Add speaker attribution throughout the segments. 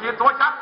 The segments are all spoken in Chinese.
Speaker 1: เขีตัวชัด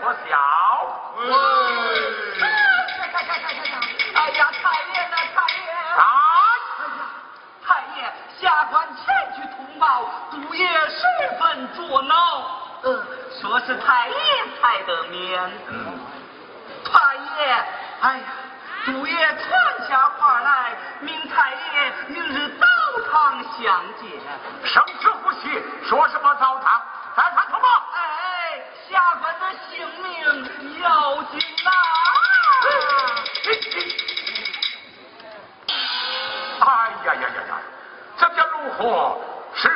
Speaker 1: 倒也可笑。
Speaker 2: 哎呀，太爷呢？太爷！
Speaker 1: 啊！
Speaker 2: 太爷，下官前去通报，杜爷十分作恼。呃，说是太爷才得免。
Speaker 1: 嗯。
Speaker 2: 太爷，哎呀，杜爷传下话来，命太爷明日早堂相见。
Speaker 1: 生死不息，说什么早堂？再传通报。
Speaker 2: 哎，下官的性命要紧呐！
Speaker 1: 哎呀呀呀呀！这叫如何是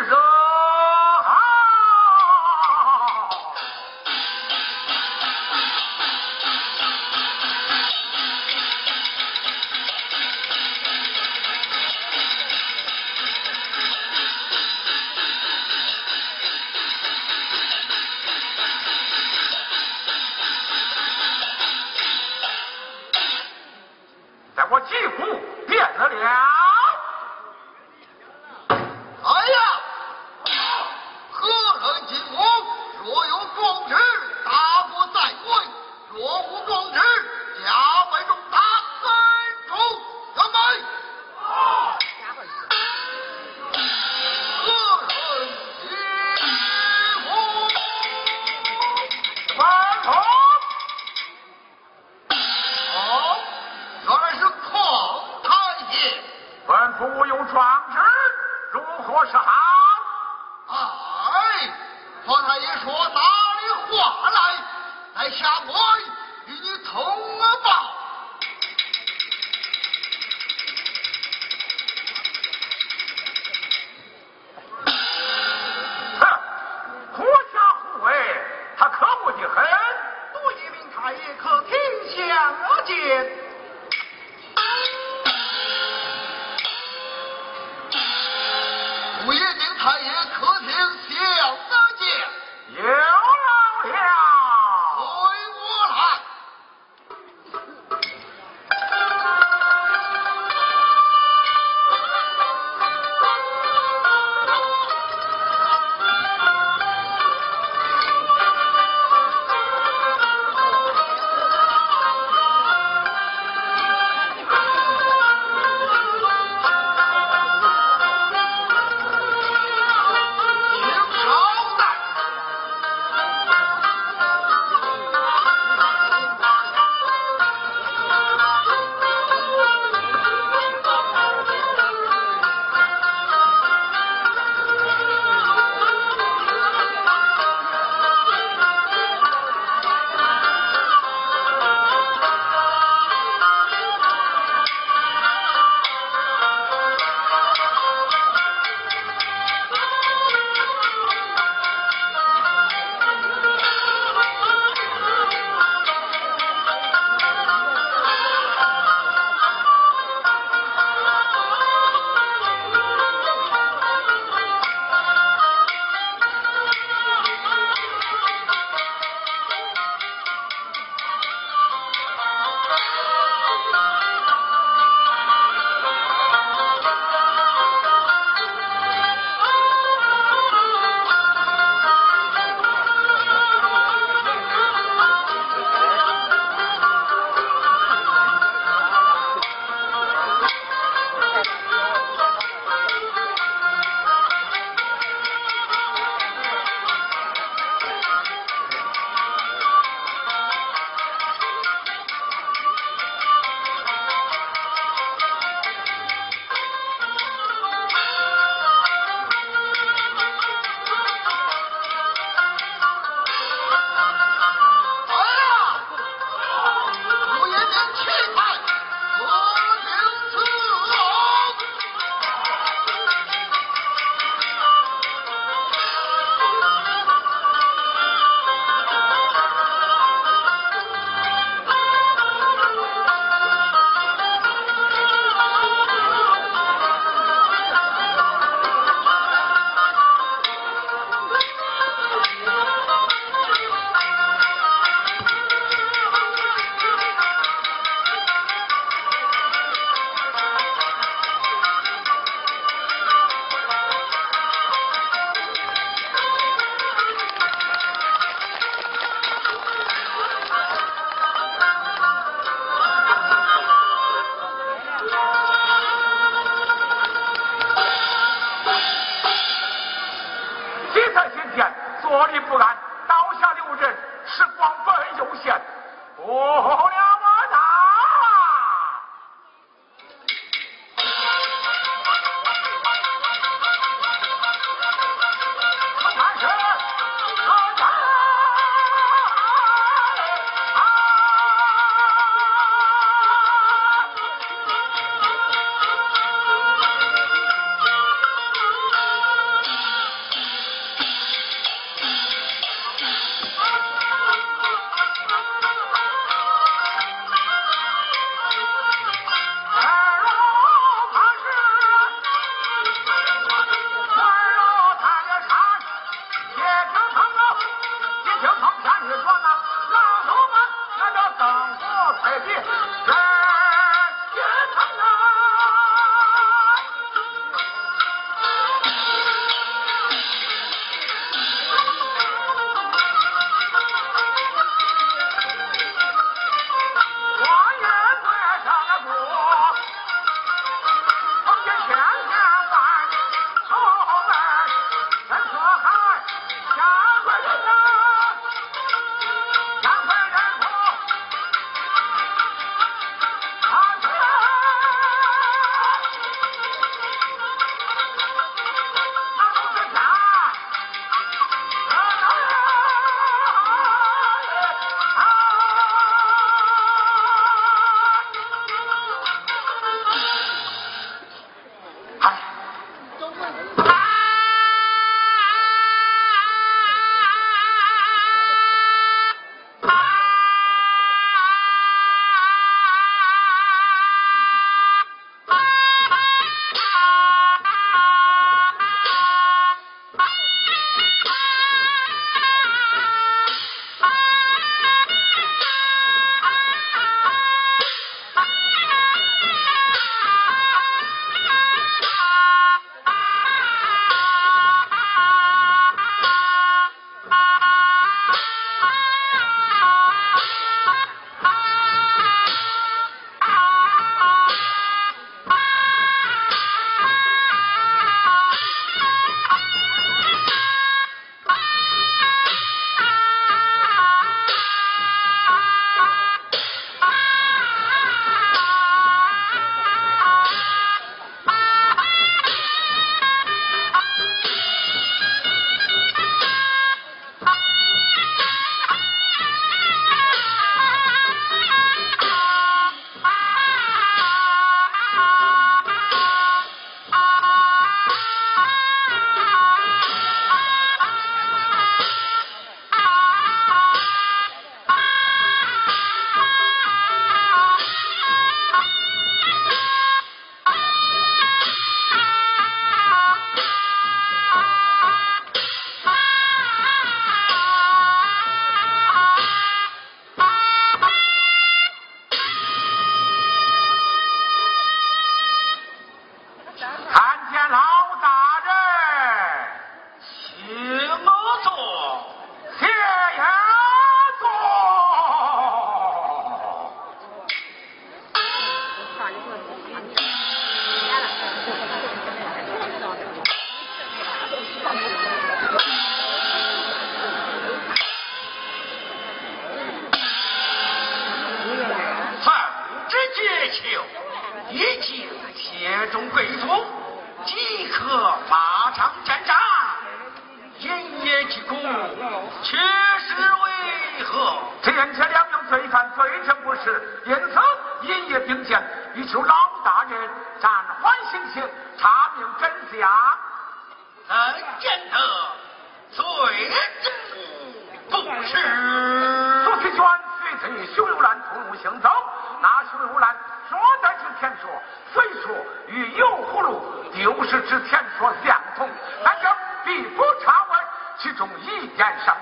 Speaker 1: 天说，虽说与油葫芦丢失之天说相同，但这
Speaker 2: 必不差外其中一件上。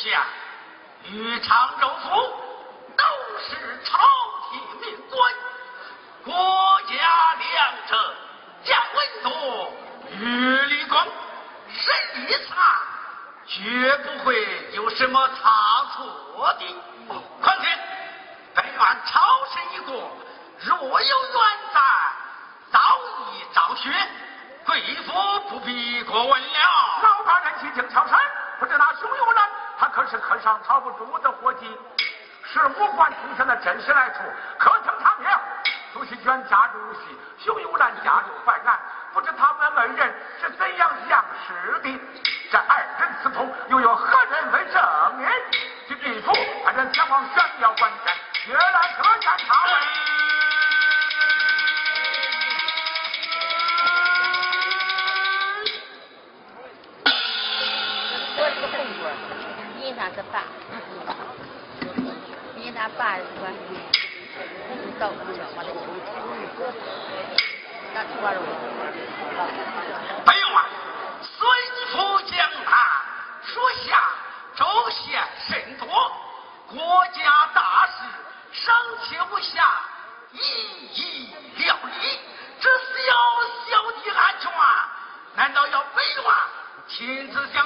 Speaker 2: 下与常州府都是朝廷命官，国家良者，将文多，与
Speaker 1: 立公，任一查，绝不会有什么差错的。况且本院超生
Speaker 2: 一个，若有冤案，早已昭雪，贵府不必过
Speaker 1: 问了。老大人去请超生，不知那兄有难。他可是可上曹不住的伙计，是无关出身的真实来处。可曾查明？朱喜娟家中无戏，熊永兰家中犯案，不知他们恩人是怎样相识的？
Speaker 2: 这二人私通，又有何人为证人？据地书，派人前往玄妙观斋，决来可斩他。那是爸，你那爸说，到不
Speaker 1: 了我的胸。不用啊，孙府将他属下周贤甚多，
Speaker 2: 国家大事
Speaker 1: 尚且不下一一料理，这小小的安全，难道要本王亲自下？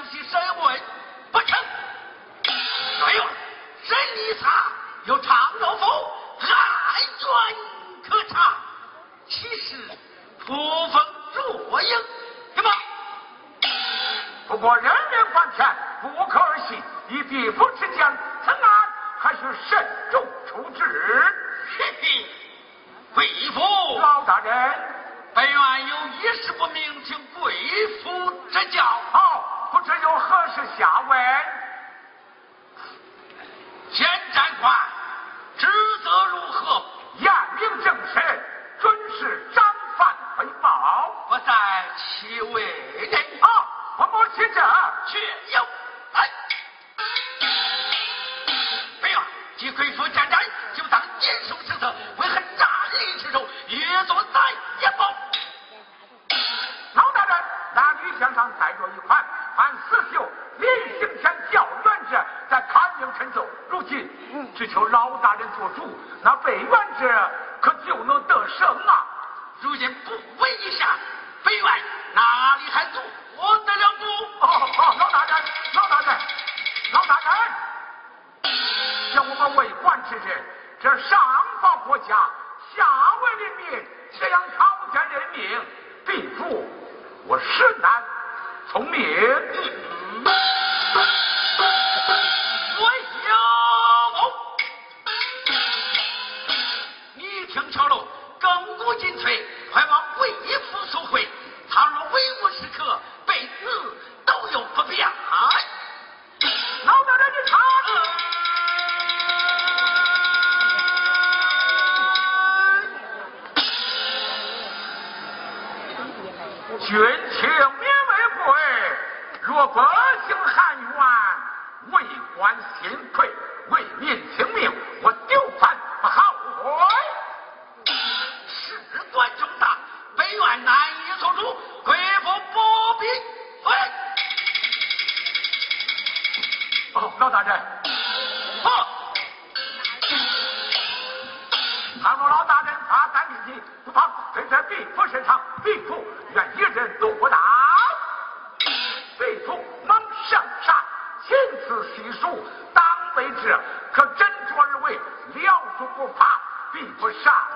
Speaker 1: 你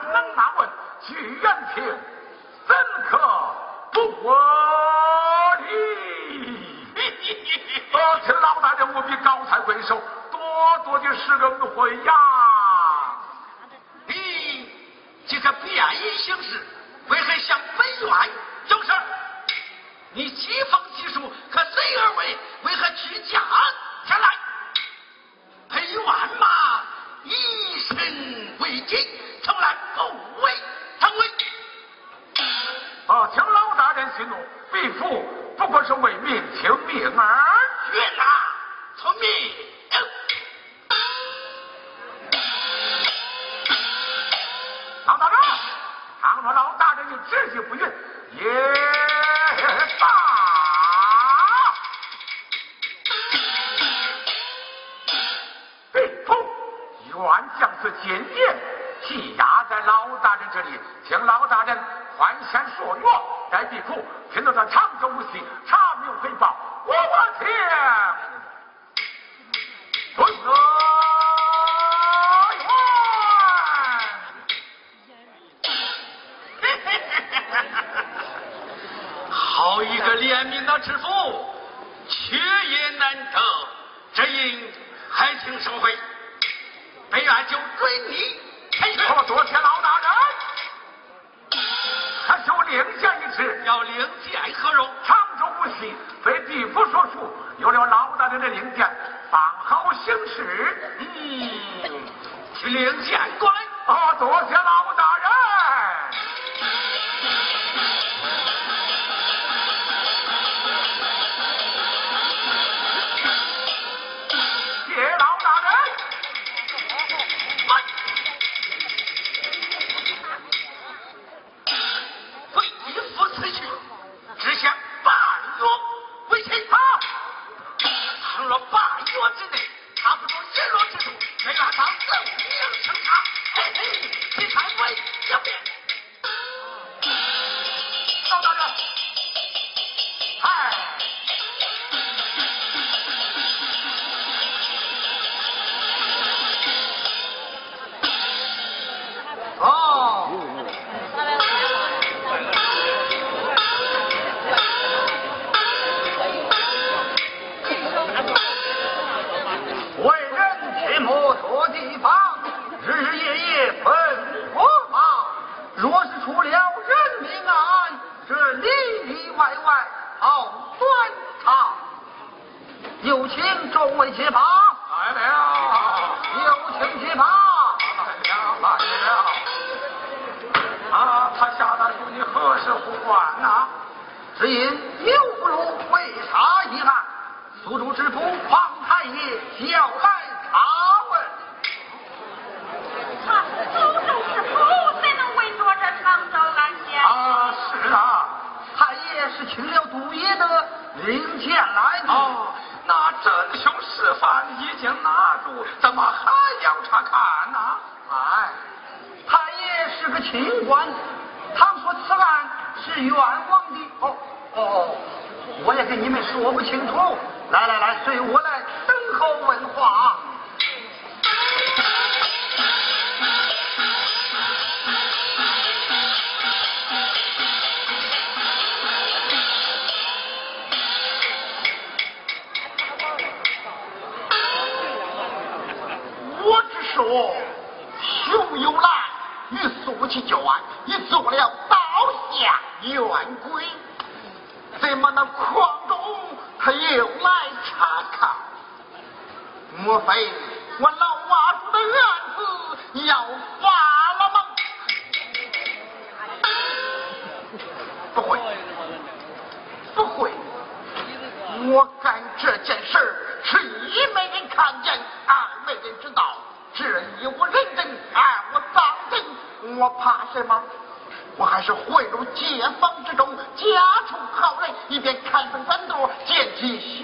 Speaker 1: 能拿问聚人情，怎可不理？听老大人务必高抬贵手，
Speaker 2: 多多的施恩惠呀！你这个便宜行事，为何向北院？就是你
Speaker 1: 机锋技术可贼而为，为何屈
Speaker 2: 家前来？陪万
Speaker 1: 马以身为祭。后卫成为。啊，请老大人息怒，必父不过是
Speaker 2: 为民请命而
Speaker 1: 已呐，聪明。唐大人，
Speaker 3: 倘若老大人你执意不允，也。地库，全都在莫非我老娃子的案子要发了吗？不会，不会，我干这件事是一没人看见，二没人知道，这一我认真，二我当真，我怕什么？我还是混入街坊之中，家出好人，以便看分三度，见其。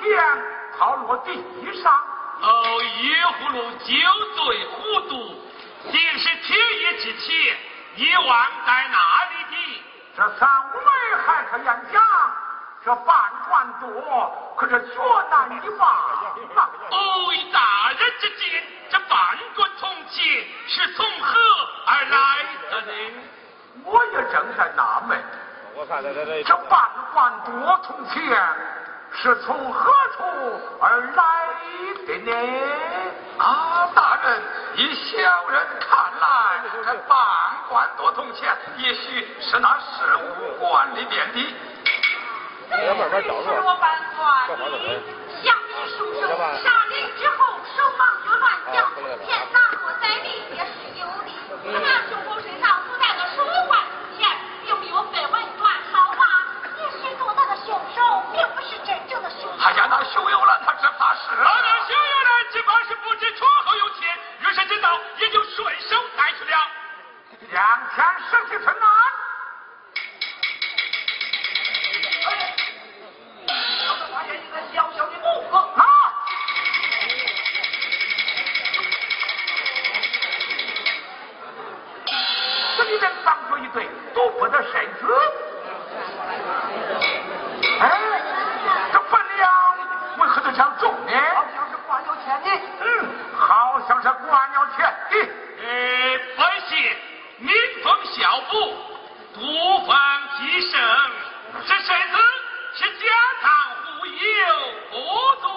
Speaker 3: 有
Speaker 1: 钱抛落地上？
Speaker 4: 哦，一葫芦酒醉糊涂，竟是天意之气，你忘在哪里的？
Speaker 1: 这三五枚还可言讲，这半贯多，可是绝难一忘。
Speaker 4: 哦，大人之见，这半贯铜钱是从何而来的呢？
Speaker 1: 我也正在纳闷，我看这半贯多铜钱是从何处而来的呢？
Speaker 2: 啊，大人，以小人看来，这半贯多铜钱也许是那十五贯里面的。
Speaker 5: 这慢慢找着。是我办错的，下面叔叔杀人之后手忙脚乱叫，钱拿落在地也是有的。那胸口身
Speaker 1: 两千十七寸难。都不得哎，这分量为何重呢？
Speaker 3: 好像是钱的，
Speaker 1: 嗯，好像是钱的。
Speaker 4: 呃，本席民风孝服，不妨继胜，这身子是家藏户有，不足